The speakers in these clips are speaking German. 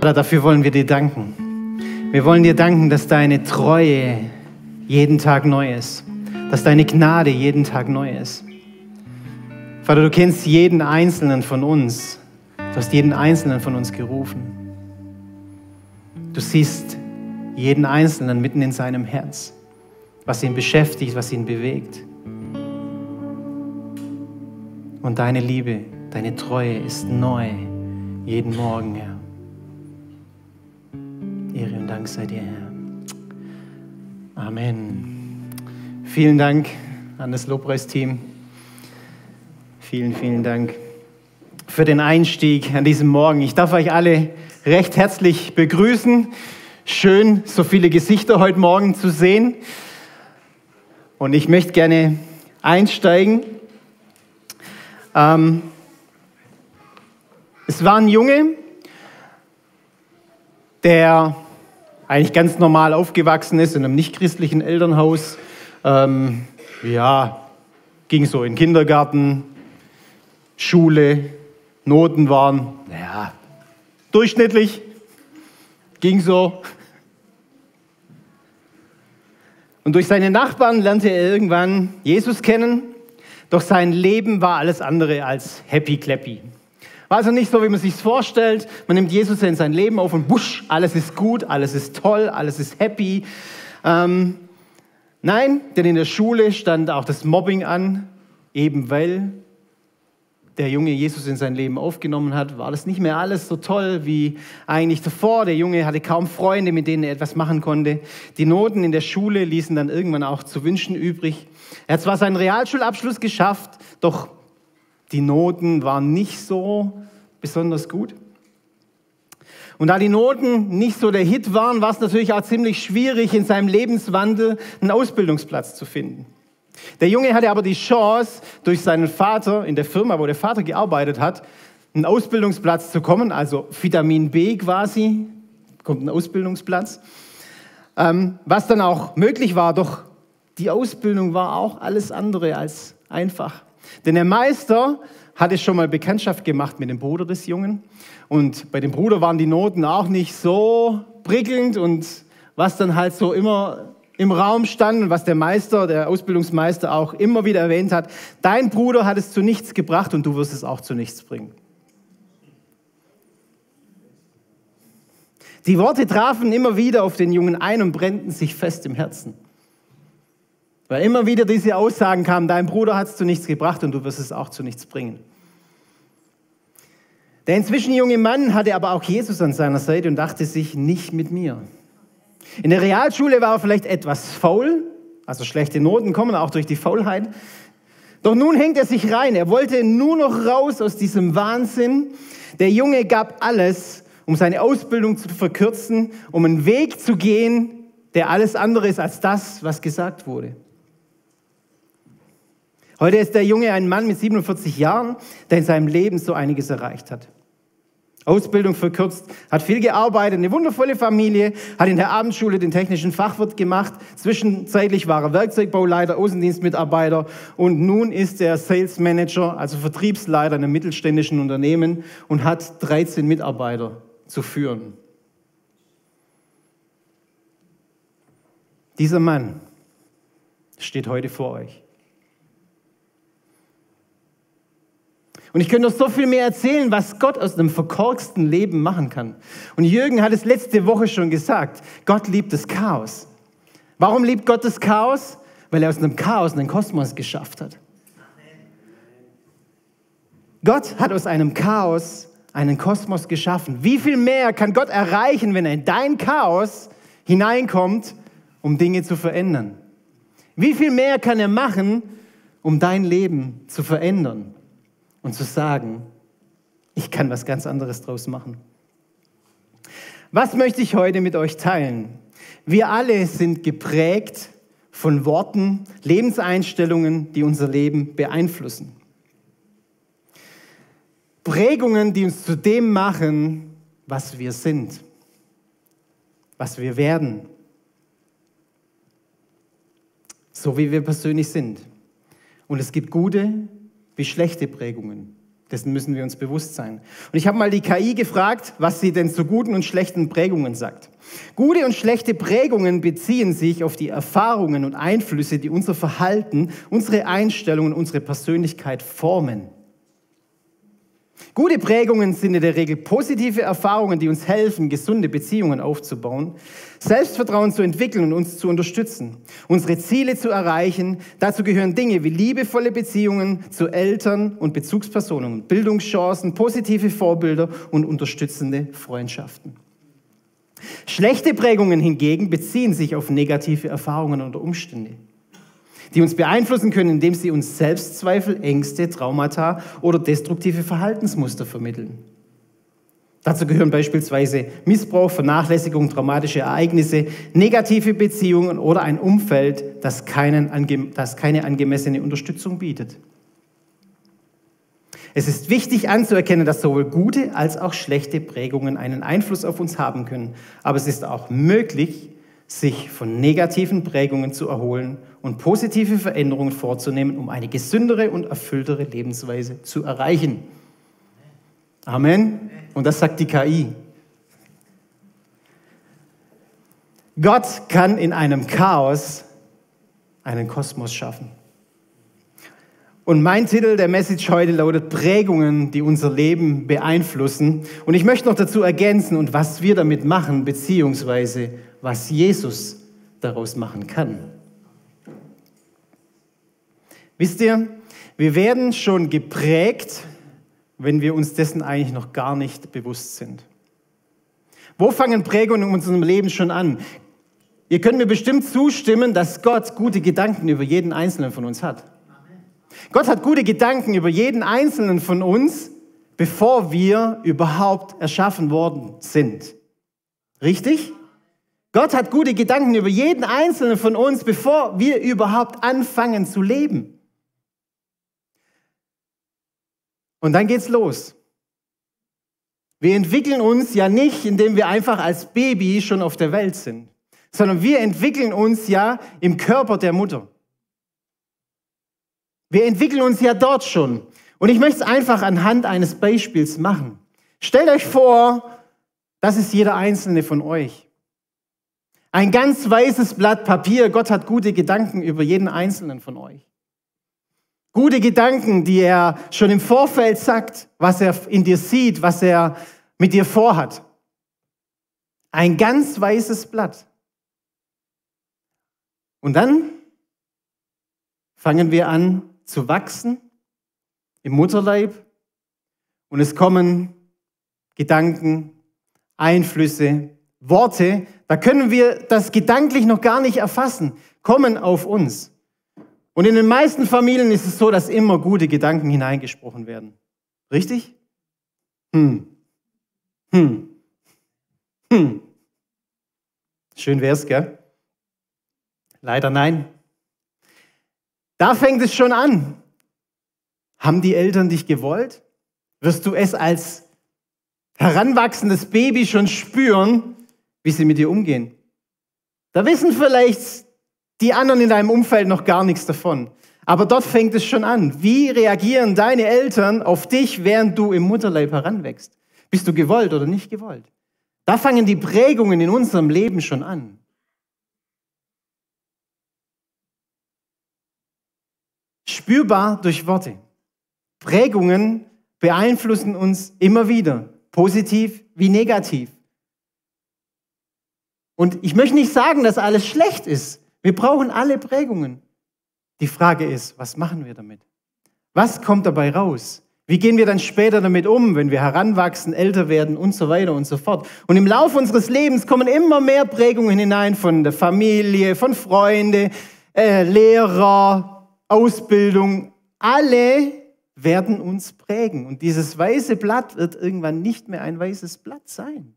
Vater, dafür wollen wir dir danken. Wir wollen dir danken, dass deine Treue jeden Tag neu ist, dass deine Gnade jeden Tag neu ist. Vater, du kennst jeden einzelnen von uns. Du hast jeden einzelnen von uns gerufen. Du siehst jeden einzelnen mitten in seinem Herz, was ihn beschäftigt, was ihn bewegt. Und deine Liebe, deine Treue ist neu jeden Morgen, Herr. Ehre und Dank sei dir, Herr. Amen. Vielen Dank an das Lobpreisteam. Vielen, vielen Dank für den Einstieg an diesem Morgen. Ich darf euch alle recht herzlich begrüßen. Schön, so viele Gesichter heute Morgen zu sehen. Und ich möchte gerne einsteigen. Ähm, es war ein Junge, der eigentlich ganz normal aufgewachsen ist in einem nichtchristlichen Elternhaus. Ähm, ja, ging so in Kindergarten, Schule, Noten waren, naja, durchschnittlich, ging so. Und durch seine Nachbarn lernte er irgendwann Jesus kennen, doch sein Leben war alles andere als happy clappy. War also nicht so, wie man sich vorstellt. Man nimmt Jesus in sein Leben auf und busch, alles ist gut, alles ist toll, alles ist happy. Ähm, nein, denn in der Schule stand auch das Mobbing an, eben weil der Junge Jesus in sein Leben aufgenommen hat, war das nicht mehr alles so toll wie eigentlich davor. Der Junge hatte kaum Freunde, mit denen er etwas machen konnte. Die Noten in der Schule ließen dann irgendwann auch zu wünschen übrig. Er hat zwar seinen Realschulabschluss geschafft, doch die Noten waren nicht so besonders gut. Und da die Noten nicht so der Hit waren, war es natürlich auch ziemlich schwierig, in seinem Lebenswandel einen Ausbildungsplatz zu finden. Der Junge hatte aber die Chance, durch seinen Vater in der Firma, wo der Vater gearbeitet hat, einen Ausbildungsplatz zu kommen, also Vitamin B quasi, kommt ein Ausbildungsplatz, ähm, was dann auch möglich war, doch die Ausbildung war auch alles andere als einfach. Denn der Meister hatte schon mal Bekanntschaft gemacht mit dem Bruder des Jungen und bei dem Bruder waren die Noten auch nicht so prickelnd und was dann halt so immer im Raum stand und was der Meister, der Ausbildungsmeister auch immer wieder erwähnt hat, dein Bruder hat es zu nichts gebracht und du wirst es auch zu nichts bringen. Die Worte trafen immer wieder auf den Jungen ein und brennten sich fest im Herzen. Weil immer wieder diese Aussagen kamen, dein Bruder hat es zu nichts gebracht und du wirst es auch zu nichts bringen. Der inzwischen junge Mann hatte aber auch Jesus an seiner Seite und dachte sich, nicht mit mir. In der Realschule war er vielleicht etwas faul, also schlechte Noten kommen auch durch die Faulheit. Doch nun hängt er sich rein. Er wollte nur noch raus aus diesem Wahnsinn. Der Junge gab alles, um seine Ausbildung zu verkürzen, um einen Weg zu gehen, der alles andere ist als das, was gesagt wurde. Heute ist der Junge ein Mann mit 47 Jahren, der in seinem Leben so einiges erreicht hat. Ausbildung verkürzt, hat viel gearbeitet, eine wundervolle Familie, hat in der Abendschule den technischen Fachwirt gemacht. Zwischenzeitlich war er Werkzeugbauleiter, Außendienstmitarbeiter und nun ist er Sales Manager, also Vertriebsleiter in einem mittelständischen Unternehmen und hat 13 Mitarbeiter zu führen. Dieser Mann steht heute vor euch. Und ich könnte noch so viel mehr erzählen, was Gott aus einem verkorksten Leben machen kann. Und Jürgen hat es letzte Woche schon gesagt, Gott liebt das Chaos. Warum liebt Gott das Chaos? Weil er aus einem Chaos einen Kosmos geschafft hat. Gott hat aus einem Chaos einen Kosmos geschaffen. Wie viel mehr kann Gott erreichen, wenn er in dein Chaos hineinkommt, um Dinge zu verändern? Wie viel mehr kann er machen, um dein Leben zu verändern? Und zu sagen, ich kann was ganz anderes draus machen. Was möchte ich heute mit euch teilen? Wir alle sind geprägt von Worten, Lebenseinstellungen, die unser Leben beeinflussen. Prägungen, die uns zu dem machen, was wir sind, was wir werden, so wie wir persönlich sind. Und es gibt gute wie schlechte Prägungen. Dessen müssen wir uns bewusst sein. Und ich habe mal die KI gefragt, was sie denn zu guten und schlechten Prägungen sagt. Gute und schlechte Prägungen beziehen sich auf die Erfahrungen und Einflüsse, die unser Verhalten, unsere Einstellungen, unsere Persönlichkeit formen. Gute Prägungen sind in der Regel positive Erfahrungen, die uns helfen, gesunde Beziehungen aufzubauen, Selbstvertrauen zu entwickeln und uns zu unterstützen, unsere Ziele zu erreichen. Dazu gehören Dinge wie liebevolle Beziehungen zu Eltern und Bezugspersonen, Bildungschancen, positive Vorbilder und unterstützende Freundschaften. Schlechte Prägungen hingegen beziehen sich auf negative Erfahrungen oder Umstände die uns beeinflussen können, indem sie uns Selbstzweifel, Ängste, Traumata oder destruktive Verhaltensmuster vermitteln. Dazu gehören beispielsweise Missbrauch, Vernachlässigung, traumatische Ereignisse, negative Beziehungen oder ein Umfeld, das, keinen, das keine angemessene Unterstützung bietet. Es ist wichtig anzuerkennen, dass sowohl gute als auch schlechte Prägungen einen Einfluss auf uns haben können. Aber es ist auch möglich, sich von negativen Prägungen zu erholen und positive Veränderungen vorzunehmen, um eine gesündere und erfülltere Lebensweise zu erreichen. Amen. Und das sagt die KI. Gott kann in einem Chaos einen Kosmos schaffen. Und mein Titel der Message heute lautet Prägungen, die unser Leben beeinflussen. Und ich möchte noch dazu ergänzen und was wir damit machen, beziehungsweise was Jesus daraus machen kann. Wisst ihr, wir werden schon geprägt, wenn wir uns dessen eigentlich noch gar nicht bewusst sind. Wo fangen Prägungen in unserem Leben schon an? Ihr könnt mir bestimmt zustimmen, dass Gott gute Gedanken über jeden Einzelnen von uns hat. Gott hat gute Gedanken über jeden Einzelnen von uns, bevor wir überhaupt erschaffen worden sind. Richtig? Gott hat gute Gedanken über jeden Einzelnen von uns, bevor wir überhaupt anfangen zu leben. Und dann geht's los. Wir entwickeln uns ja nicht, indem wir einfach als Baby schon auf der Welt sind, sondern wir entwickeln uns ja im Körper der Mutter. Wir entwickeln uns ja dort schon. Und ich möchte es einfach anhand eines Beispiels machen. Stellt euch vor, das ist jeder einzelne von euch. Ein ganz weißes Blatt Papier. Gott hat gute Gedanken über jeden einzelnen von euch. Gute Gedanken, die er schon im Vorfeld sagt, was er in dir sieht, was er mit dir vorhat. Ein ganz weißes Blatt. Und dann fangen wir an zu wachsen im Mutterleib und es kommen Gedanken, Einflüsse, Worte, da können wir das gedanklich noch gar nicht erfassen, kommen auf uns. Und in den meisten Familien ist es so, dass immer gute Gedanken hineingesprochen werden. Richtig? Hm. Hm. Hm. Schön wär's, gell? Leider nein. Da fängt es schon an. Haben die Eltern dich gewollt? Wirst du es als heranwachsendes Baby schon spüren, wie sie mit dir umgehen. Da wissen vielleicht die anderen in deinem Umfeld noch gar nichts davon. Aber dort fängt es schon an. Wie reagieren deine Eltern auf dich, während du im Mutterleib heranwächst? Bist du gewollt oder nicht gewollt? Da fangen die Prägungen in unserem Leben schon an. Spürbar durch Worte. Prägungen beeinflussen uns immer wieder, positiv wie negativ. Und ich möchte nicht sagen, dass alles schlecht ist. Wir brauchen alle Prägungen. Die Frage ist, was machen wir damit? Was kommt dabei raus? Wie gehen wir dann später damit um, wenn wir heranwachsen, älter werden und so weiter und so fort? Und im Laufe unseres Lebens kommen immer mehr Prägungen hinein von der Familie, von Freunden, äh, Lehrer, Ausbildung. Alle werden uns prägen. Und dieses weiße Blatt wird irgendwann nicht mehr ein weißes Blatt sein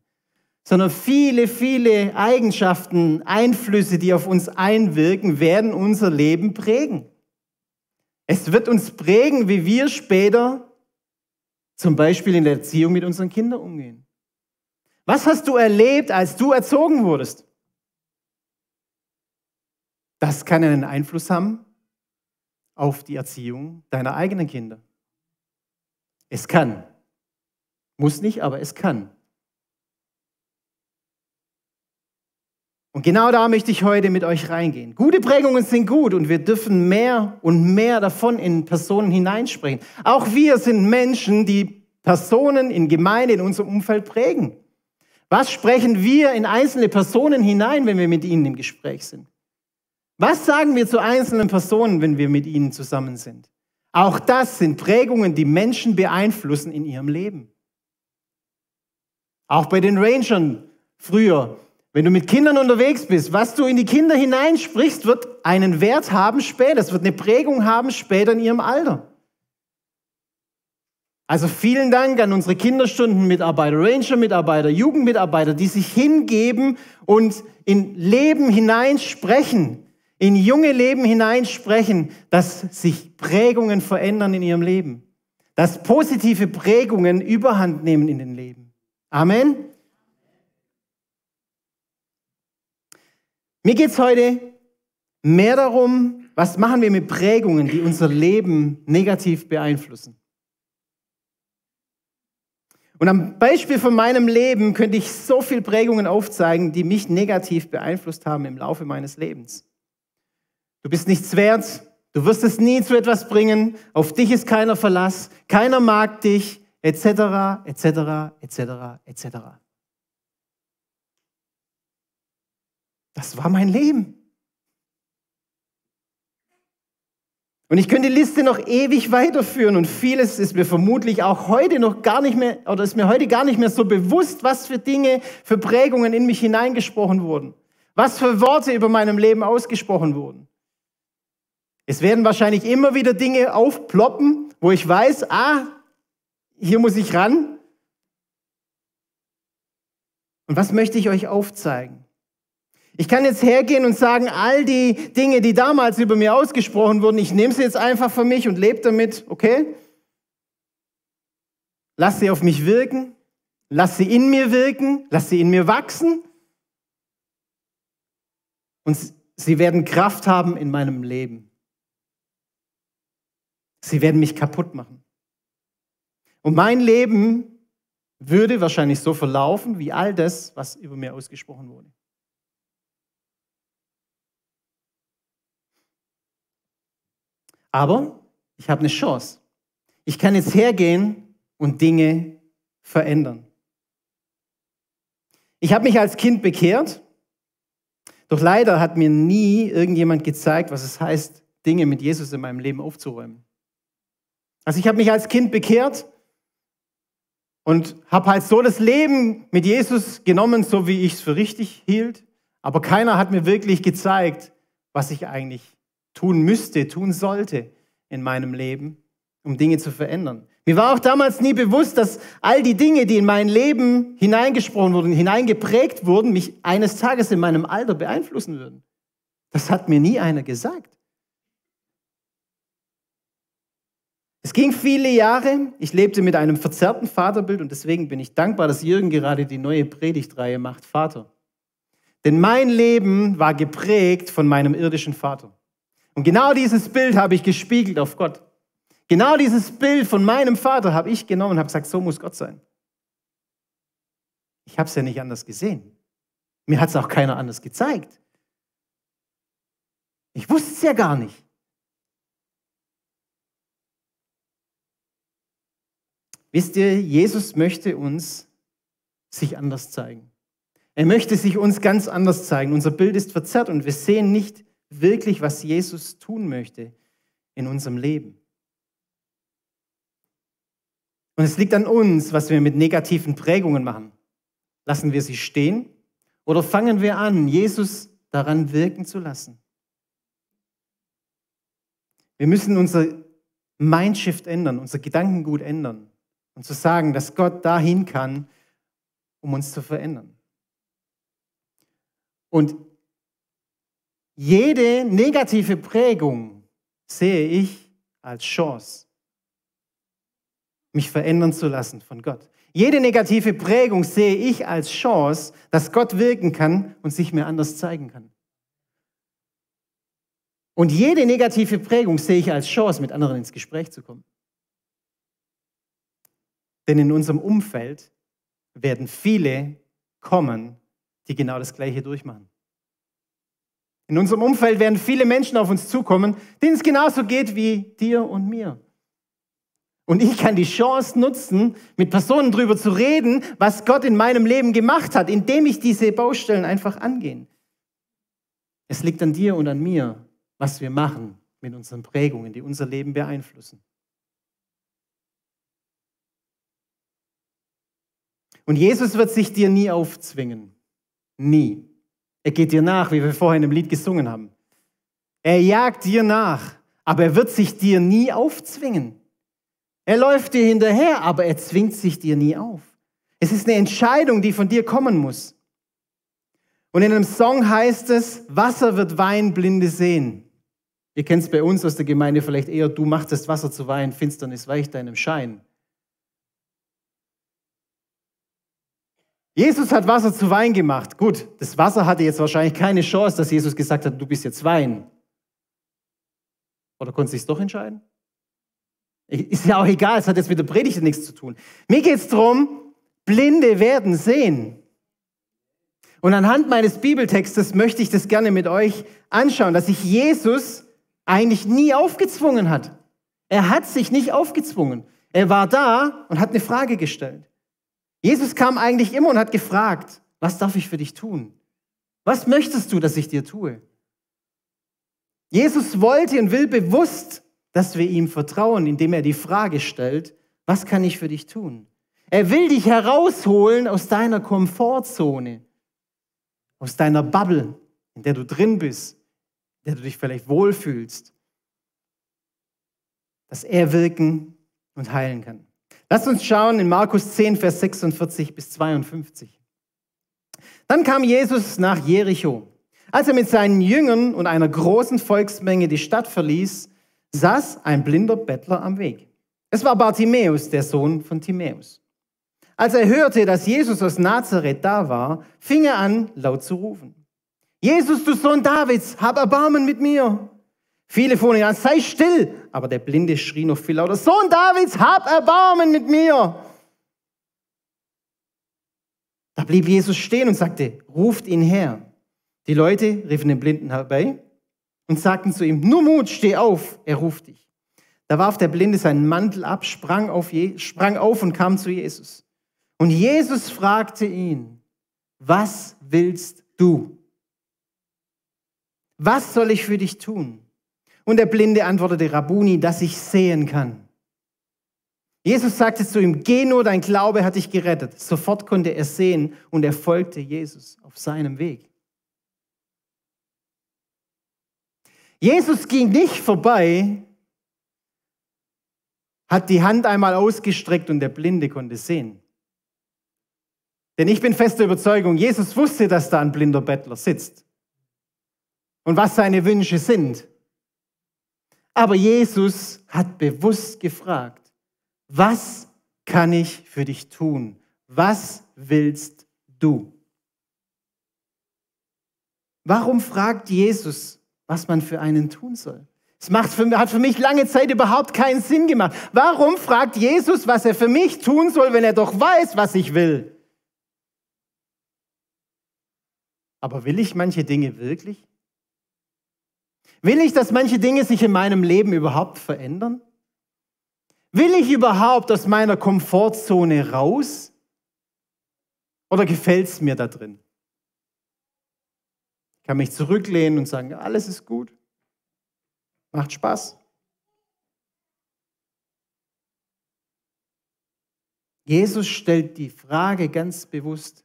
sondern viele, viele Eigenschaften, Einflüsse, die auf uns einwirken, werden unser Leben prägen. Es wird uns prägen, wie wir später zum Beispiel in der Erziehung mit unseren Kindern umgehen. Was hast du erlebt, als du erzogen wurdest? Das kann einen Einfluss haben auf die Erziehung deiner eigenen Kinder. Es kann. Muss nicht, aber es kann. Und genau da möchte ich heute mit euch reingehen. Gute Prägungen sind gut und wir dürfen mehr und mehr davon in Personen hineinsprechen. Auch wir sind Menschen, die Personen in Gemeinde, in unserem Umfeld prägen. Was sprechen wir in einzelne Personen hinein, wenn wir mit ihnen im Gespräch sind? Was sagen wir zu einzelnen Personen, wenn wir mit ihnen zusammen sind? Auch das sind Prägungen, die Menschen beeinflussen in ihrem Leben. Auch bei den Rangern früher wenn du mit Kindern unterwegs bist, was du in die Kinder hineinsprichst, wird einen Wert haben später. Es wird eine Prägung haben später in ihrem Alter. Also vielen Dank an unsere Kinderstundenmitarbeiter, Ranger-Mitarbeiter, Jugendmitarbeiter, die sich hingeben und in Leben hineinsprechen, in junge Leben hineinsprechen, dass sich Prägungen verändern in ihrem Leben, dass positive Prägungen überhand nehmen in den Leben. Amen. Mir geht es heute mehr darum, was machen wir mit Prägungen, die unser Leben negativ beeinflussen. Und am Beispiel von meinem Leben könnte ich so viele Prägungen aufzeigen, die mich negativ beeinflusst haben im Laufe meines Lebens. Du bist nichts wert, du wirst es nie zu etwas bringen, auf dich ist keiner Verlass, keiner mag dich, etc., etc., etc., etc. Das war mein Leben. Und ich könnte die Liste noch ewig weiterführen und vieles ist mir vermutlich auch heute noch gar nicht mehr, oder ist mir heute gar nicht mehr so bewusst, was für Dinge, für Prägungen in mich hineingesprochen wurden. Was für Worte über meinem Leben ausgesprochen wurden. Es werden wahrscheinlich immer wieder Dinge aufploppen, wo ich weiß, ah, hier muss ich ran. Und was möchte ich euch aufzeigen? Ich kann jetzt hergehen und sagen, all die Dinge, die damals über mir ausgesprochen wurden, ich nehme sie jetzt einfach für mich und lebe damit, okay? Lass sie auf mich wirken, lass sie in mir wirken, lass sie in mir wachsen. Und sie werden Kraft haben in meinem Leben. Sie werden mich kaputt machen. Und mein Leben würde wahrscheinlich so verlaufen wie all das, was über mir ausgesprochen wurde. Aber ich habe eine Chance. Ich kann jetzt hergehen und Dinge verändern. Ich habe mich als Kind bekehrt, doch leider hat mir nie irgendjemand gezeigt, was es heißt, Dinge mit Jesus in meinem Leben aufzuräumen. Also ich habe mich als Kind bekehrt und habe halt so das Leben mit Jesus genommen, so wie ich es für richtig hielt. Aber keiner hat mir wirklich gezeigt, was ich eigentlich tun müsste, tun sollte in meinem Leben, um Dinge zu verändern. Mir war auch damals nie bewusst, dass all die Dinge, die in mein Leben hineingesprochen wurden, hineingeprägt wurden, mich eines Tages in meinem Alter beeinflussen würden. Das hat mir nie einer gesagt. Es ging viele Jahre. Ich lebte mit einem verzerrten Vaterbild und deswegen bin ich dankbar, dass Jürgen gerade die neue Predigtreihe macht, Vater. Denn mein Leben war geprägt von meinem irdischen Vater. Und genau dieses Bild habe ich gespiegelt auf Gott. Genau dieses Bild von meinem Vater habe ich genommen und habe gesagt, so muss Gott sein. Ich habe es ja nicht anders gesehen. Mir hat es auch keiner anders gezeigt. Ich wusste es ja gar nicht. Wisst ihr, Jesus möchte uns sich anders zeigen. Er möchte sich uns ganz anders zeigen. Unser Bild ist verzerrt und wir sehen nicht wirklich, was Jesus tun möchte in unserem Leben. Und es liegt an uns, was wir mit negativen Prägungen machen. Lassen wir sie stehen oder fangen wir an, Jesus daran wirken zu lassen? Wir müssen unser Mindshift ändern, unser Gedankengut ändern und zu sagen, dass Gott dahin kann, um uns zu verändern. Und jede negative Prägung sehe ich als Chance, mich verändern zu lassen von Gott. Jede negative Prägung sehe ich als Chance, dass Gott wirken kann und sich mir anders zeigen kann. Und jede negative Prägung sehe ich als Chance, mit anderen ins Gespräch zu kommen. Denn in unserem Umfeld werden viele kommen, die genau das Gleiche durchmachen. In unserem Umfeld werden viele Menschen auf uns zukommen, denen es genauso geht wie dir und mir. Und ich kann die Chance nutzen, mit Personen darüber zu reden, was Gott in meinem Leben gemacht hat, indem ich diese Baustellen einfach angehe. Es liegt an dir und an mir, was wir machen mit unseren Prägungen, die unser Leben beeinflussen. Und Jesus wird sich dir nie aufzwingen. Nie. Er geht dir nach, wie wir vorhin im Lied gesungen haben. Er jagt dir nach, aber er wird sich dir nie aufzwingen. Er läuft dir hinterher, aber er zwingt sich dir nie auf. Es ist eine Entscheidung, die von dir kommen muss. Und in einem Song heißt es, Wasser wird Wein, Blinde sehen. Ihr kennt es bei uns aus der Gemeinde vielleicht eher, du machst das Wasser zu Wein, Finsternis weicht deinem Schein. Jesus hat Wasser zu Wein gemacht. Gut, das Wasser hatte jetzt wahrscheinlich keine Chance, dass Jesus gesagt hat, du bist jetzt Wein. Oder konnte sich doch entscheiden? Ist ja auch egal, es hat jetzt mit der Predigt nichts zu tun. Mir geht es darum, Blinde werden sehen. Und anhand meines Bibeltextes möchte ich das gerne mit euch anschauen, dass sich Jesus eigentlich nie aufgezwungen hat. Er hat sich nicht aufgezwungen. Er war da und hat eine Frage gestellt. Jesus kam eigentlich immer und hat gefragt, was darf ich für dich tun? Was möchtest du, dass ich dir tue? Jesus wollte und will bewusst dass wir ihm vertrauen, indem er die Frage stellt, was kann ich für dich tun? Er will dich herausholen aus deiner Komfortzone, aus deiner Bubble, in der du drin bist, in der du dich vielleicht wohlfühlst, dass er wirken und heilen kann. Lass uns schauen in Markus 10, Vers 46 bis 52. Dann kam Jesus nach Jericho. Als er mit seinen Jüngern und einer großen Volksmenge die Stadt verließ, saß ein blinder Bettler am Weg. Es war Bartimäus, der Sohn von Timäus. Als er hörte, dass Jesus aus Nazareth da war, fing er an, laut zu rufen. Jesus, du Sohn Davids, hab Erbarmen mit mir. Viele fuhren ihn an, sei still. Aber der Blinde schrie noch viel lauter, Sohn Davids, hab Erbarmen mit mir. Da blieb Jesus stehen und sagte, ruft ihn her. Die Leute riefen den Blinden herbei und sagten zu ihm, nur Mut, steh auf, er ruft dich. Da warf der Blinde seinen Mantel ab, sprang auf, sprang auf und kam zu Jesus. Und Jesus fragte ihn, was willst du? Was soll ich für dich tun? Und der Blinde antwortete, Rabuni, dass ich sehen kann. Jesus sagte zu ihm, geh nur, dein Glaube hat dich gerettet. Sofort konnte er sehen und er folgte Jesus auf seinem Weg. Jesus ging nicht vorbei, hat die Hand einmal ausgestreckt und der Blinde konnte sehen. Denn ich bin fester Überzeugung, Jesus wusste, dass da ein blinder Bettler sitzt und was seine Wünsche sind. Aber Jesus hat bewusst gefragt, was kann ich für dich tun? Was willst du? Warum fragt Jesus was man für einen tun soll. Es macht für, hat für mich lange Zeit überhaupt keinen Sinn gemacht. Warum fragt Jesus, was er für mich tun soll, wenn er doch weiß, was ich will? Aber will ich manche Dinge wirklich? Will ich, dass manche Dinge sich in meinem Leben überhaupt verändern? Will ich überhaupt aus meiner Komfortzone raus? Oder gefällt es mir da drin? kann mich zurücklehnen und sagen, alles ist gut. Macht Spaß. Jesus stellt die Frage ganz bewusst.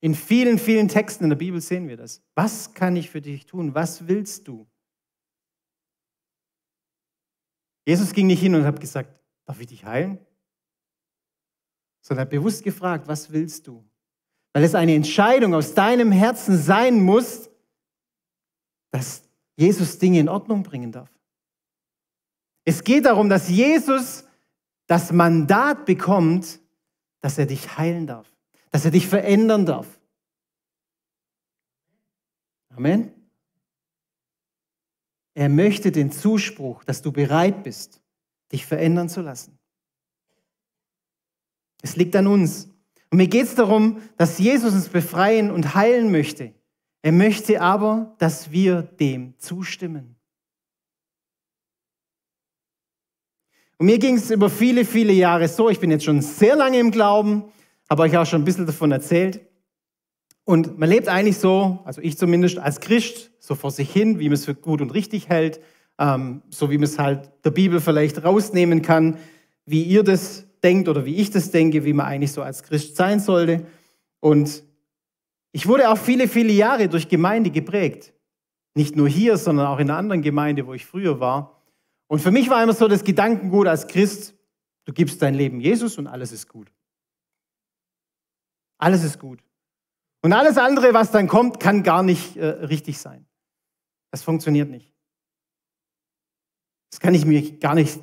In vielen, vielen Texten in der Bibel sehen wir das. Was kann ich für dich tun? Was willst du? Jesus ging nicht hin und hat gesagt, darf ich dich heilen? Sondern hat bewusst gefragt, was willst du? Weil es eine Entscheidung aus deinem Herzen sein muss, dass Jesus Dinge in Ordnung bringen darf. Es geht darum, dass Jesus das Mandat bekommt, dass er dich heilen darf, dass er dich verändern darf. Amen. Er möchte den Zuspruch, dass du bereit bist, dich verändern zu lassen. Es liegt an uns. Und mir geht es darum, dass Jesus uns befreien und heilen möchte. Er möchte aber, dass wir dem zustimmen. Und mir ging es über viele, viele Jahre so, ich bin jetzt schon sehr lange im Glauben, habe euch auch schon ein bisschen davon erzählt. Und man lebt eigentlich so, also ich zumindest als Christ, so vor sich hin, wie man es für gut und richtig hält, ähm, so wie man es halt der Bibel vielleicht rausnehmen kann, wie ihr das denkt oder wie ich das denke, wie man eigentlich so als Christ sein sollte. Und ich wurde auch viele, viele Jahre durch Gemeinde geprägt. Nicht nur hier, sondern auch in einer anderen Gemeinde, wo ich früher war. Und für mich war immer so das Gedankengut als Christ, du gibst dein Leben Jesus und alles ist gut. Alles ist gut. Und alles andere, was dann kommt, kann gar nicht äh, richtig sein. Das funktioniert nicht. Das kann ich mir gar nicht,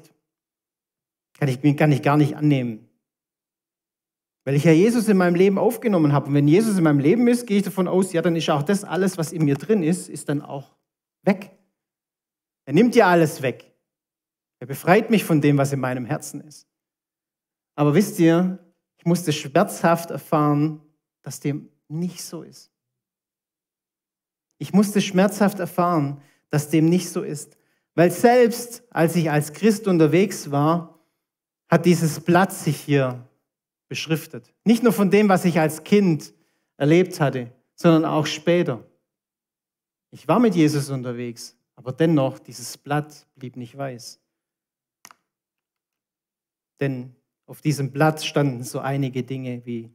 kann ich kann ich gar nicht annehmen. Weil ich ja Jesus in meinem Leben aufgenommen habe. Und wenn Jesus in meinem Leben ist, gehe ich davon aus, ja, dann ist auch das alles, was in mir drin ist, ist dann auch weg. Er nimmt ja alles weg. Er befreit mich von dem, was in meinem Herzen ist. Aber wisst ihr, ich musste schmerzhaft erfahren, dass dem nicht so ist. Ich musste schmerzhaft erfahren, dass dem nicht so ist. Weil selbst als ich als Christ unterwegs war, hat dieses Blatt sich hier beschriftet. Nicht nur von dem, was ich als Kind erlebt hatte, sondern auch später. Ich war mit Jesus unterwegs, aber dennoch, dieses Blatt blieb nicht weiß. Denn auf diesem Blatt standen so einige Dinge wie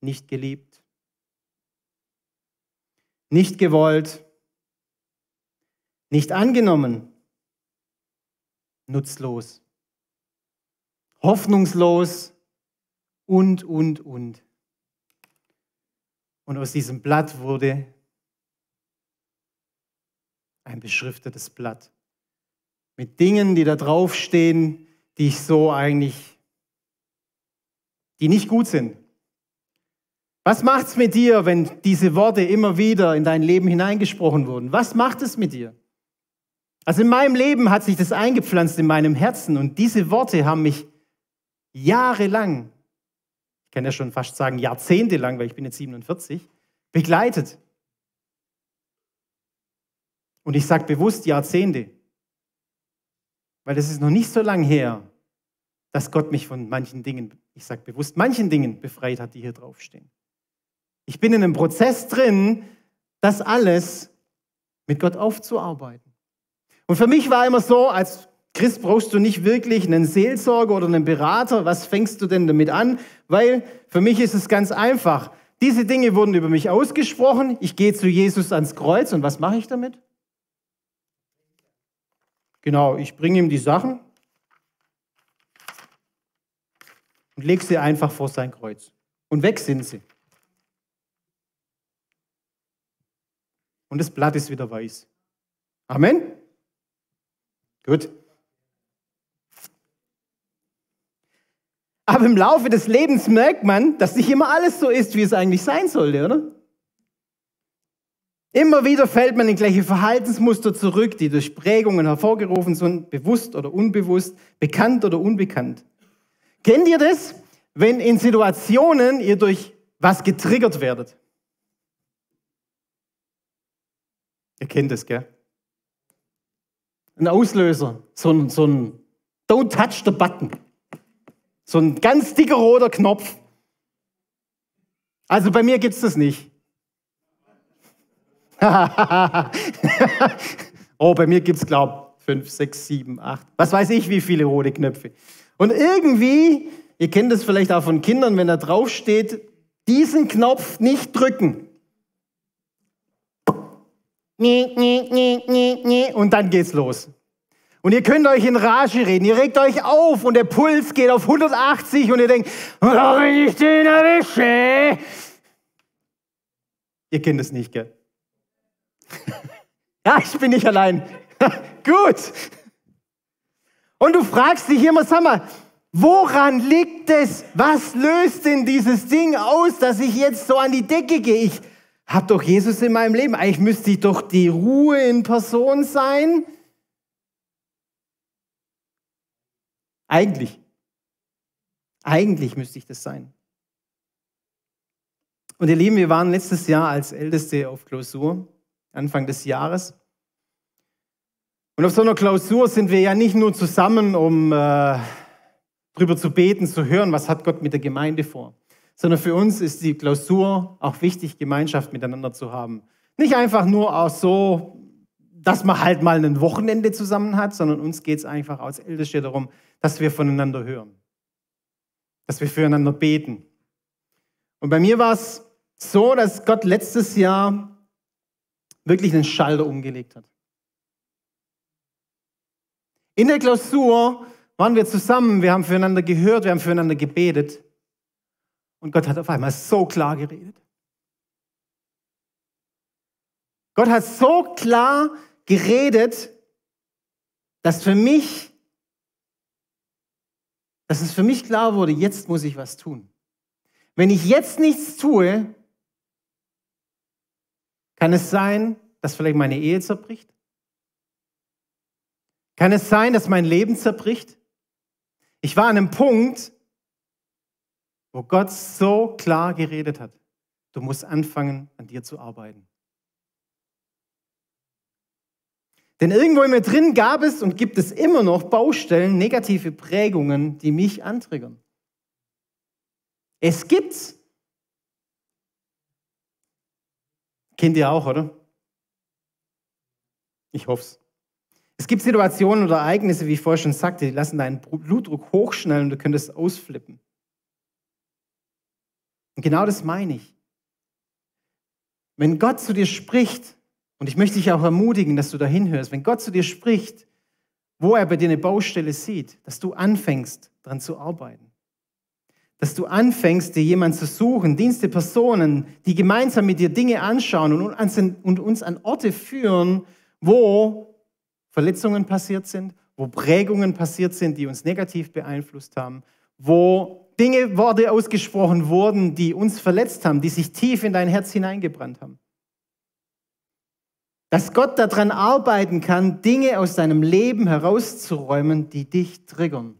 nicht geliebt, nicht gewollt, nicht angenommen, nutzlos, hoffnungslos und, und, und. Und aus diesem Blatt wurde ein beschriftetes Blatt mit Dingen, die da draufstehen, die ich so eigentlich, die nicht gut sind. Was macht es mit dir, wenn diese Worte immer wieder in dein Leben hineingesprochen wurden? Was macht es mit dir? Also in meinem Leben hat sich das eingepflanzt in meinem Herzen und diese Worte haben mich jahrelang, ich kann ja schon fast sagen jahrzehntelang, weil ich bin jetzt 47, begleitet. Und ich sage bewusst Jahrzehnte. Weil es ist noch nicht so lange her, dass Gott mich von manchen Dingen, ich sage bewusst manchen Dingen befreit hat, die hier draufstehen. Ich bin in einem Prozess drin, das alles mit Gott aufzuarbeiten. Und für mich war immer so, als Christ brauchst du nicht wirklich einen Seelsorger oder einen Berater. Was fängst du denn damit an? Weil für mich ist es ganz einfach. Diese Dinge wurden über mich ausgesprochen. Ich gehe zu Jesus ans Kreuz und was mache ich damit? Genau, ich bringe ihm die Sachen und lege sie einfach vor sein Kreuz. Und weg sind sie. Und das Blatt ist wieder weiß. Amen? Gut. Aber im Laufe des Lebens merkt man, dass nicht immer alles so ist, wie es eigentlich sein sollte, oder? Immer wieder fällt man in gleiche Verhaltensmuster zurück, die durch Prägungen hervorgerufen sind, bewusst oder unbewusst, bekannt oder unbekannt. Kennt ihr das, wenn in Situationen ihr durch was getriggert werdet? Ihr kennt das, gell? Ein Auslöser, so ein, so ein Don't touch the button. So ein ganz dicker roter Knopf. Also bei mir gibt es das nicht. oh, bei mir gibt es, glaube ich, fünf, sechs, sieben, acht, was weiß ich, wie viele rote Knöpfe. Und irgendwie, ihr kennt das vielleicht auch von Kindern, wenn da drauf steht, diesen Knopf nicht drücken. Und dann geht's los. Und ihr könnt euch in Rage reden, ihr regt euch auf und der Puls geht auf 180 und ihr denkt, wenn ich den erwische. Ihr kennt es nicht, gell? ja, ich bin nicht allein. Gut. Und du fragst dich immer, sag mal, woran liegt es? Was löst denn dieses Ding aus, dass ich jetzt so an die Decke gehe? Ich habe doch Jesus in meinem Leben. Eigentlich müsste ich doch die Ruhe in Person sein. Eigentlich. Eigentlich müsste ich das sein. Und ihr Lieben, wir waren letztes Jahr als Älteste auf Klausur, Anfang des Jahres. Und auf so einer Klausur sind wir ja nicht nur zusammen, um äh, drüber zu beten, zu hören, was hat Gott mit der Gemeinde vor, sondern für uns ist die Klausur auch wichtig, Gemeinschaft miteinander zu haben. Nicht einfach nur auch so, dass man halt mal ein Wochenende zusammen hat, sondern uns geht es einfach als Älteste darum, dass wir voneinander hören, dass wir füreinander beten. Und bei mir war es so, dass Gott letztes Jahr wirklich einen Schalter umgelegt hat. In der Klausur waren wir zusammen, wir haben füreinander gehört, wir haben füreinander gebetet. Und Gott hat auf einmal so klar geredet. Gott hat so klar geredet, dass für mich, dass es für mich klar wurde, jetzt muss ich was tun. Wenn ich jetzt nichts tue, kann es sein, dass vielleicht meine Ehe zerbricht? Kann es sein, dass mein Leben zerbricht? Ich war an einem Punkt, wo Gott so klar geredet hat. Du musst anfangen, an dir zu arbeiten. Denn irgendwo in mir drin gab es und gibt es immer noch Baustellen, negative Prägungen, die mich antriggern. Es gibt's. Kennt ihr auch, oder? Ich hoffe es. Es gibt Situationen oder Ereignisse, wie ich vorher schon sagte, die lassen deinen Blutdruck hochschnellen und du könntest ausflippen. Und genau das meine ich. Wenn Gott zu dir spricht, und ich möchte dich auch ermutigen, dass du da hinhörst. Wenn Gott zu dir spricht, wo er bei dir eine Baustelle sieht, dass du anfängst, daran zu arbeiten. Dass du anfängst, dir jemanden zu suchen, Dienste, Personen, die gemeinsam mit dir Dinge anschauen und uns an Orte führen, wo Verletzungen passiert sind, wo Prägungen passiert sind, die uns negativ beeinflusst haben, wo Dinge, Worte ausgesprochen wurden, die uns verletzt haben, die sich tief in dein Herz hineingebrannt haben. Dass Gott daran arbeiten kann, Dinge aus deinem Leben herauszuräumen, die dich triggern.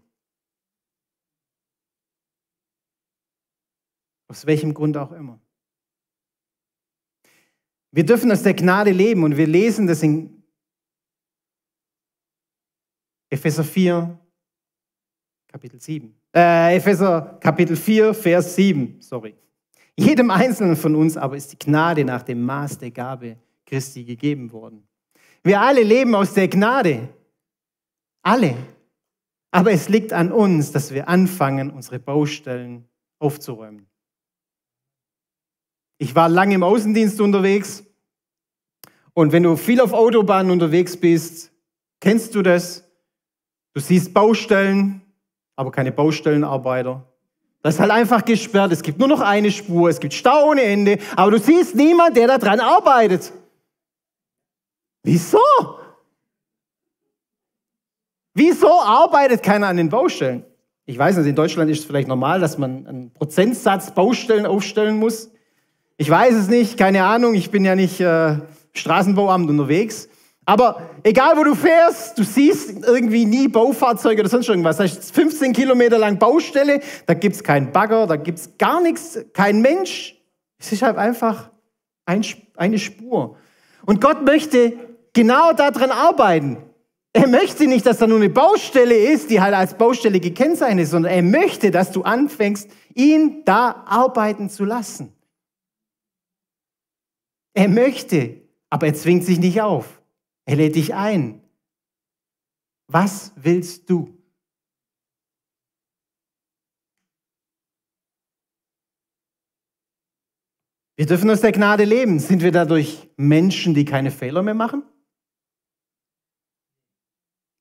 Aus welchem Grund auch immer. Wir dürfen aus der Gnade leben und wir lesen das in Epheser 4, Kapitel 7. Äh, Epheser Kapitel 4, Vers 7, sorry. Jedem Einzelnen von uns aber ist die Gnade nach dem Maß der Gabe Christi gegeben worden. Wir alle leben aus der Gnade. Alle. Aber es liegt an uns, dass wir anfangen, unsere Baustellen aufzuräumen. Ich war lange im Außendienst unterwegs und wenn du viel auf Autobahnen unterwegs bist, kennst du das? Du siehst Baustellen, aber keine Baustellenarbeiter. Das ist halt einfach gesperrt. Es gibt nur noch eine Spur, es gibt Stau ohne Ende, aber du siehst niemand, der daran arbeitet. Wieso? Wieso arbeitet keiner an den Baustellen? Ich weiß nicht, in Deutschland ist es vielleicht normal, dass man einen Prozentsatz Baustellen aufstellen muss. Ich weiß es nicht, keine Ahnung, ich bin ja nicht äh, Straßenbauamt unterwegs. Aber egal, wo du fährst, du siehst irgendwie nie Baufahrzeuge oder sonst irgendwas. Da ist 15 Kilometer lang Baustelle, da gibt es keinen Bagger, da gibt es gar nichts, kein Mensch. Es ist halt einfach ein, eine Spur. Und Gott möchte genau daran arbeiten. Er möchte nicht, dass da nur eine Baustelle ist, die halt als Baustelle gekennzeichnet ist, sondern er möchte, dass du anfängst, ihn da arbeiten zu lassen. Er möchte, aber er zwingt sich nicht auf. Er lädt dich ein. Was willst du? Wir dürfen aus der Gnade leben. Sind wir dadurch Menschen, die keine Fehler mehr machen?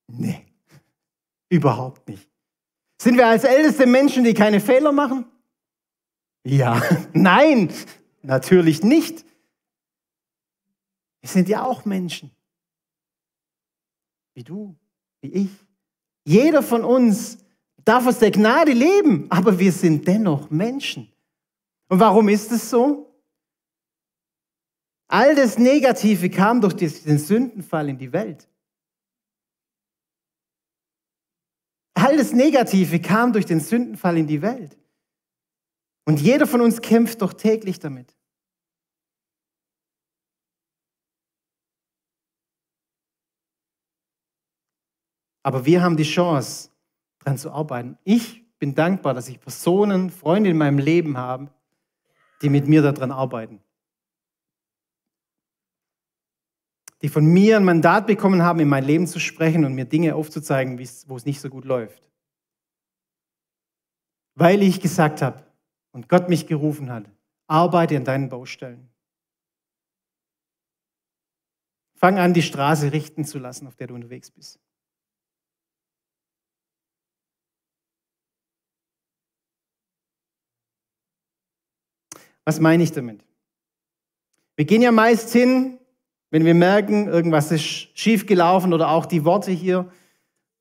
Nee, überhaupt nicht. Sind wir als älteste Menschen, die keine Fehler machen? Ja, nein, natürlich nicht. Wir sind ja auch Menschen. Wie du, wie ich. Jeder von uns darf aus der Gnade leben, aber wir sind dennoch Menschen. Und warum ist es so? All das Negative kam durch den Sündenfall in die Welt. all das Negative kam durch den Sündenfall in die Welt. Und jeder von uns kämpft doch täglich damit. Aber wir haben die Chance, daran zu arbeiten. Ich bin dankbar, dass ich Personen, Freunde in meinem Leben habe, die mit mir daran arbeiten. Die von mir ein Mandat bekommen haben, in mein Leben zu sprechen und mir Dinge aufzuzeigen, wo es nicht so gut läuft. Weil ich gesagt habe und Gott mich gerufen hat, arbeite an deinen Baustellen. Fang an, die Straße richten zu lassen, auf der du unterwegs bist. Was meine ich damit? Wir gehen ja meist hin, wenn wir merken, irgendwas ist schiefgelaufen oder auch die Worte hier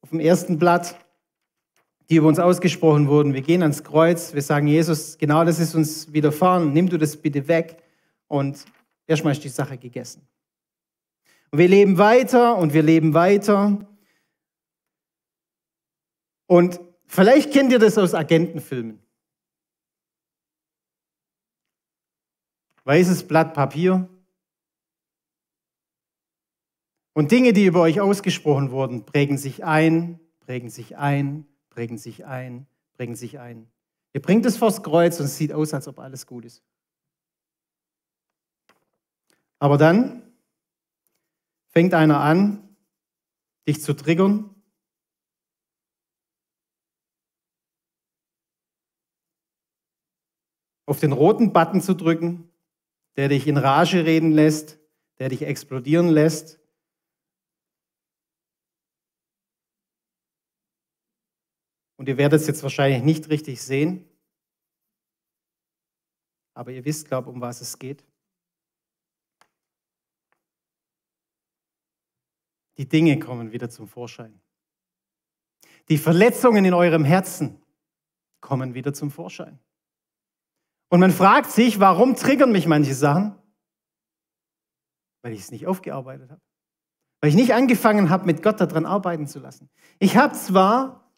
auf dem ersten Blatt, die über uns ausgesprochen wurden. Wir gehen ans Kreuz, wir sagen, Jesus, genau das ist uns widerfahren, nimm du das bitte weg und erstmal ist die Sache gegessen. Und wir leben weiter und wir leben weiter. Und vielleicht kennt ihr das aus Agentenfilmen. Weißes Blatt Papier. Und Dinge, die über euch ausgesprochen wurden, prägen sich ein, prägen sich ein, prägen sich ein, prägen sich ein. Ihr bringt es vors Kreuz und es sieht aus, als ob alles gut ist. Aber dann fängt einer an, dich zu triggern. Auf den roten Button zu drücken der dich in Rage reden lässt, der dich explodieren lässt. Und ihr werdet es jetzt wahrscheinlich nicht richtig sehen, aber ihr wisst, glaube ich, um was es geht. Die Dinge kommen wieder zum Vorschein. Die Verletzungen in eurem Herzen kommen wieder zum Vorschein. Und man fragt sich, warum triggern mich manche Sachen? Weil ich es nicht aufgearbeitet habe. Weil ich nicht angefangen habe, mit Gott daran arbeiten zu lassen. Ich habe zwar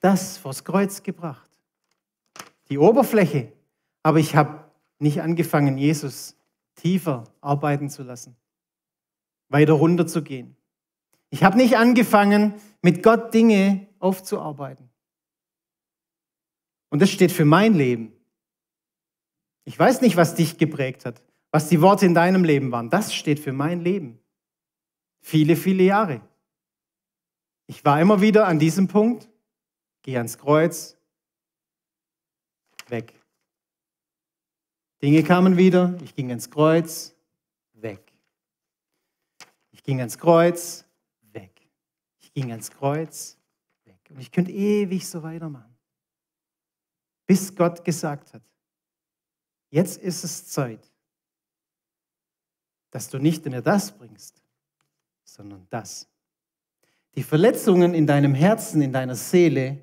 das vors Kreuz gebracht, die Oberfläche, aber ich habe nicht angefangen, Jesus tiefer arbeiten zu lassen, weiter runterzugehen. Ich habe nicht angefangen, mit Gott Dinge aufzuarbeiten. Und das steht für mein Leben. Ich weiß nicht, was dich geprägt hat, was die Worte in deinem Leben waren. Das steht für mein Leben. Viele, viele Jahre. Ich war immer wieder an diesem Punkt, gehe ans Kreuz, weg. Dinge kamen wieder, ich ging ans Kreuz, weg. Ich ging ans Kreuz, weg. Ich ging ans Kreuz, weg. Und ich könnte ewig so weitermachen, bis Gott gesagt hat, Jetzt ist es Zeit, dass du nicht mehr das bringst, sondern das. Die Verletzungen in deinem Herzen, in deiner Seele,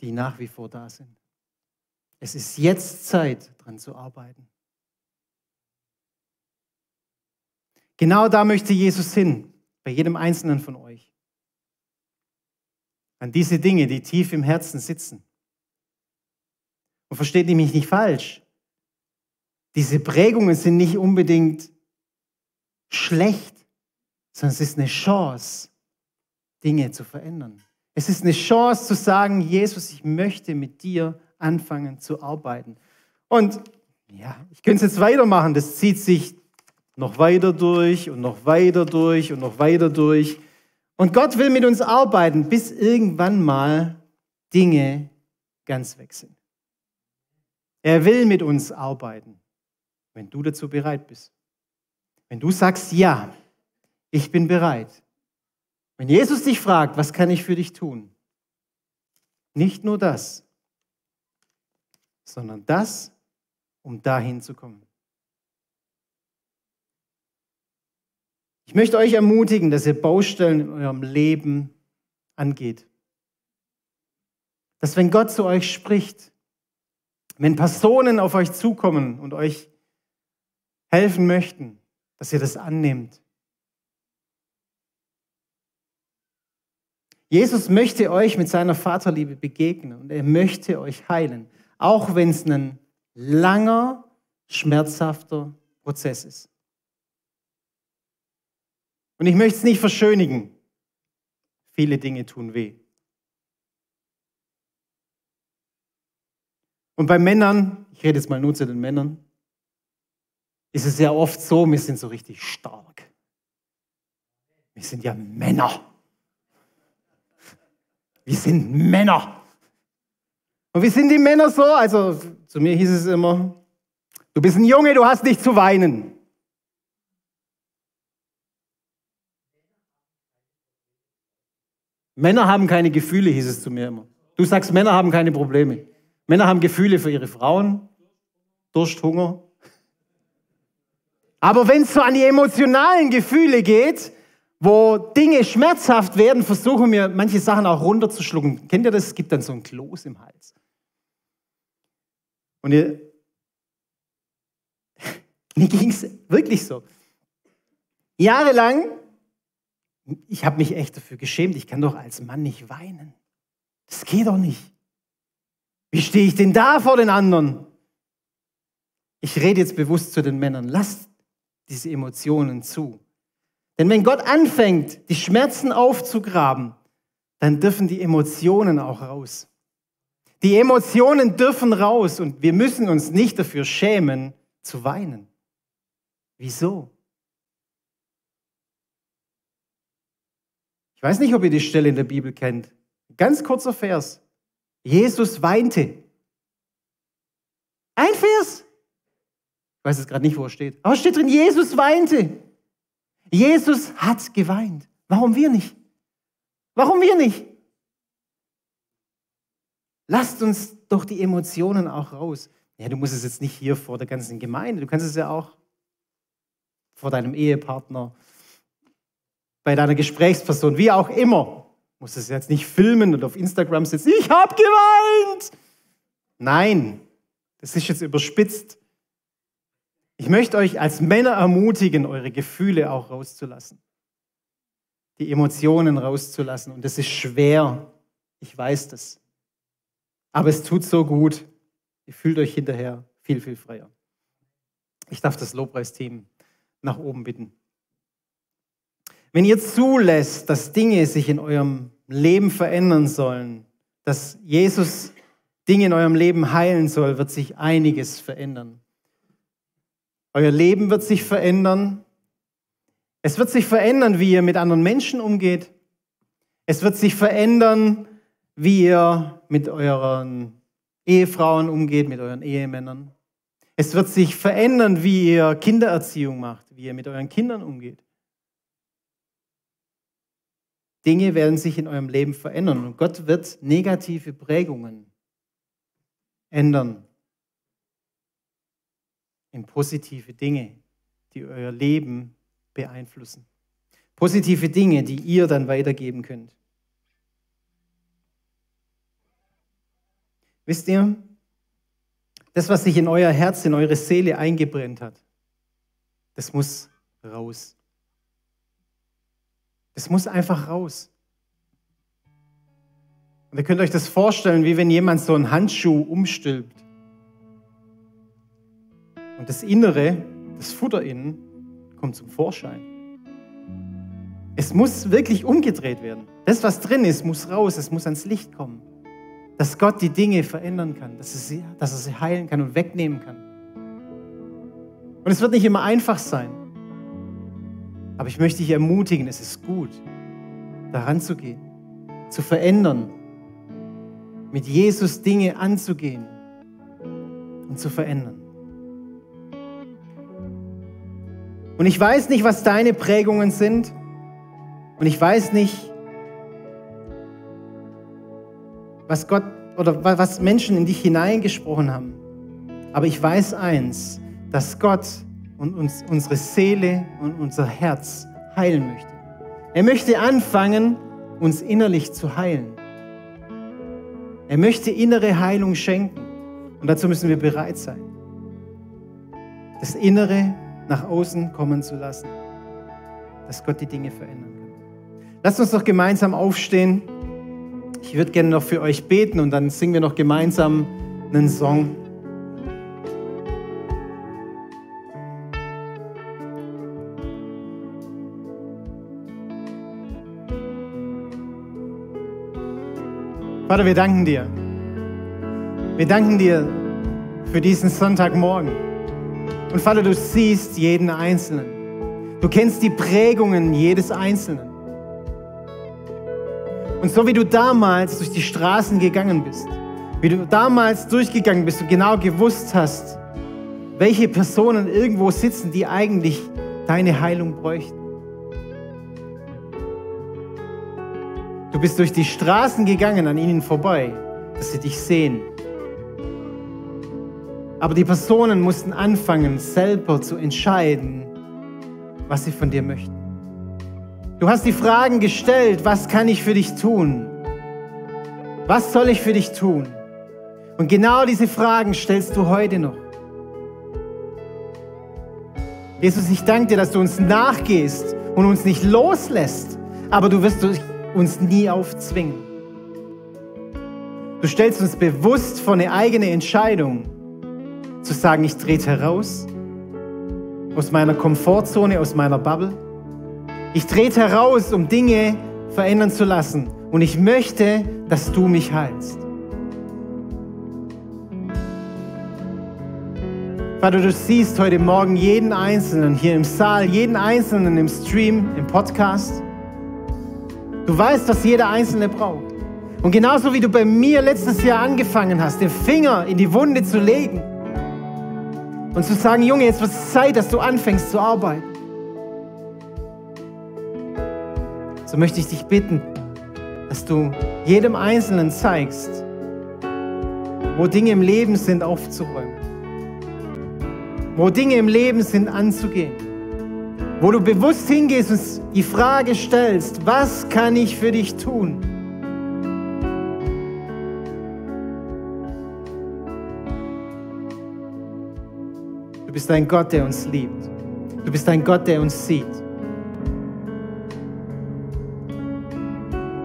die nach wie vor da sind. Es ist jetzt Zeit, daran zu arbeiten. Genau da möchte Jesus hin, bei jedem Einzelnen von euch. An diese Dinge, die tief im Herzen sitzen. Und versteht mich nicht falsch. Diese Prägungen sind nicht unbedingt schlecht, sondern es ist eine Chance, Dinge zu verändern. Es ist eine Chance zu sagen, Jesus, ich möchte mit dir anfangen zu arbeiten. Und ja, ich könnte es jetzt weitermachen. Das zieht sich noch weiter durch und noch weiter durch und noch weiter durch. Und Gott will mit uns arbeiten, bis irgendwann mal Dinge ganz weg sind. Er will mit uns arbeiten wenn du dazu bereit bist. Wenn du sagst, ja, ich bin bereit. Wenn Jesus dich fragt, was kann ich für dich tun? Nicht nur das, sondern das, um dahin zu kommen. Ich möchte euch ermutigen, dass ihr Baustellen in eurem Leben angeht. Dass wenn Gott zu euch spricht, wenn Personen auf euch zukommen und euch helfen möchten, dass ihr das annimmt. Jesus möchte euch mit seiner Vaterliebe begegnen und er möchte euch heilen, auch wenn es ein langer, schmerzhafter Prozess ist. Und ich möchte es nicht verschönigen. Viele Dinge tun weh. Und bei Männern, ich rede jetzt mal nur zu den Männern, ist es ja oft so, wir sind so richtig stark. Wir sind ja Männer. Wir sind Männer. Und wie sind die Männer so? Also zu mir hieß es immer, du bist ein Junge, du hast nicht zu weinen. Männer haben keine Gefühle, hieß es zu mir immer. Du sagst, Männer haben keine Probleme. Männer haben Gefühle für ihre Frauen, Durst, Hunger. Aber wenn es so an die emotionalen Gefühle geht, wo Dinge schmerzhaft werden, versuchen wir manche Sachen auch runterzuschlucken. Kennt ihr das? Es gibt dann so ein Kloß im Hals. Und ihr, mir ging es wirklich so. Jahrelang, ich habe mich echt dafür geschämt, ich kann doch als Mann nicht weinen. Das geht doch nicht. Wie stehe ich denn da vor den anderen? Ich rede jetzt bewusst zu den Männern. Lasst diese Emotionen zu. Denn wenn Gott anfängt, die Schmerzen aufzugraben, dann dürfen die Emotionen auch raus. Die Emotionen dürfen raus und wir müssen uns nicht dafür schämen, zu weinen. Wieso? Ich weiß nicht, ob ihr die Stelle in der Bibel kennt. Ganz kurzer Vers. Jesus weinte. Ein Vers. Ich weiß jetzt gerade nicht, wo er steht. Aber es steht drin, Jesus weinte. Jesus hat geweint. Warum wir nicht? Warum wir nicht? Lasst uns doch die Emotionen auch raus. Ja, du musst es jetzt nicht hier vor der ganzen Gemeinde, du kannst es ja auch vor deinem Ehepartner, bei deiner Gesprächsperson, wie auch immer muss es jetzt nicht filmen und auf Instagram sitzen, ich habe geweint. Nein, das ist jetzt überspitzt. Ich möchte euch als Männer ermutigen, eure Gefühle auch rauszulassen. Die Emotionen rauszulassen. Und das ist schwer. Ich weiß das. Aber es tut so gut. Ihr fühlt euch hinterher viel, viel freier. Ich darf das Lobpreisteam nach oben bitten. Wenn ihr zulässt, dass Dinge sich in eurem Leben verändern sollen, dass Jesus Dinge in eurem Leben heilen soll, wird sich einiges verändern. Euer Leben wird sich verändern. Es wird sich verändern, wie ihr mit anderen Menschen umgeht. Es wird sich verändern, wie ihr mit euren Ehefrauen umgeht, mit euren Ehemännern. Es wird sich verändern, wie ihr Kindererziehung macht, wie ihr mit euren Kindern umgeht. Dinge werden sich in eurem Leben verändern und Gott wird negative Prägungen ändern in positive Dinge, die euer Leben beeinflussen. Positive Dinge, die ihr dann weitergeben könnt. Wisst ihr, das, was sich in euer Herz, in eure Seele eingebrennt hat, das muss raus. Es muss einfach raus. Und ihr könnt euch das vorstellen, wie wenn jemand so einen Handschuh umstülpt. Und das Innere, das Futter innen, kommt zum Vorschein. Es muss wirklich umgedreht werden. Das, was drin ist, muss raus, es muss ans Licht kommen. Dass Gott die Dinge verändern kann, dass er sie, dass er sie heilen kann und wegnehmen kann. Und es wird nicht immer einfach sein. Aber ich möchte dich ermutigen, es ist gut, daran zu gehen, zu verändern, mit Jesus Dinge anzugehen und zu verändern. Und ich weiß nicht, was deine Prägungen sind. Und ich weiß nicht, was Gott oder was Menschen in dich hineingesprochen haben. Aber ich weiß eins, dass Gott und uns, unsere Seele und unser Herz heilen möchte. Er möchte anfangen, uns innerlich zu heilen. Er möchte innere Heilung schenken. Und dazu müssen wir bereit sein. Das Innere nach außen kommen zu lassen, dass Gott die Dinge verändern kann. Lasst uns doch gemeinsam aufstehen. Ich würde gerne noch für euch beten und dann singen wir noch gemeinsam einen Song. Vater, wir danken dir. Wir danken dir für diesen Sonntagmorgen. Und Vater, du siehst jeden Einzelnen. Du kennst die Prägungen jedes Einzelnen. Und so wie du damals durch die Straßen gegangen bist, wie du damals durchgegangen bist und genau gewusst hast, welche Personen irgendwo sitzen, die eigentlich deine Heilung bräuchten. Du bist durch die Straßen gegangen an ihnen vorbei, dass sie dich sehen. Aber die Personen mussten anfangen, selber zu entscheiden, was sie von dir möchten. Du hast die Fragen gestellt, was kann ich für dich tun? Was soll ich für dich tun? Und genau diese Fragen stellst du heute noch. Jesus, ich danke dir, dass du uns nachgehst und uns nicht loslässt, aber du wirst uns nie aufzwingen. Du stellst uns bewusst vor eine eigene Entscheidung, zu sagen, ich trete heraus aus meiner Komfortzone, aus meiner Bubble. Ich trete heraus, um Dinge verändern zu lassen. Und ich möchte, dass du mich heilst. Vater, du siehst heute Morgen jeden Einzelnen hier im Saal, jeden Einzelnen im Stream, im Podcast. Du weißt, was jeder Einzelne braucht. Und genauso wie du bei mir letztes Jahr angefangen hast, den Finger in die Wunde zu legen und zu sagen, Junge, jetzt wird es Zeit, dass du anfängst zu arbeiten. So möchte ich dich bitten, dass du jedem Einzelnen zeigst, wo Dinge im Leben sind, aufzuräumen. Wo Dinge im Leben sind, anzugehen wo du bewusst hingehst und die Frage stellst, was kann ich für dich tun? Bist ein Gott, der uns liebt. Du bist ein Gott, der uns sieht.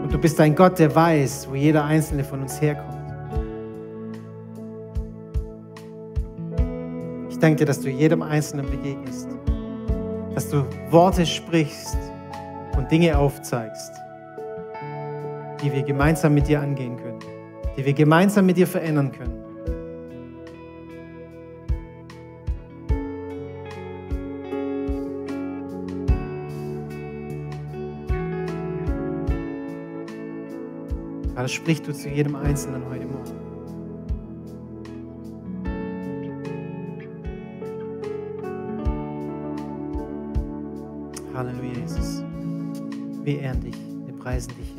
Und du bist ein Gott, der weiß, wo jeder einzelne von uns herkommt. Ich danke dir, dass du jedem Einzelnen begegnest dass du Worte sprichst und Dinge aufzeigst, die wir gemeinsam mit dir angehen können, die wir gemeinsam mit dir verändern können. Vater, sprich du zu jedem Einzelnen heute Morgen. Wir ehren dich, wir preisen dich.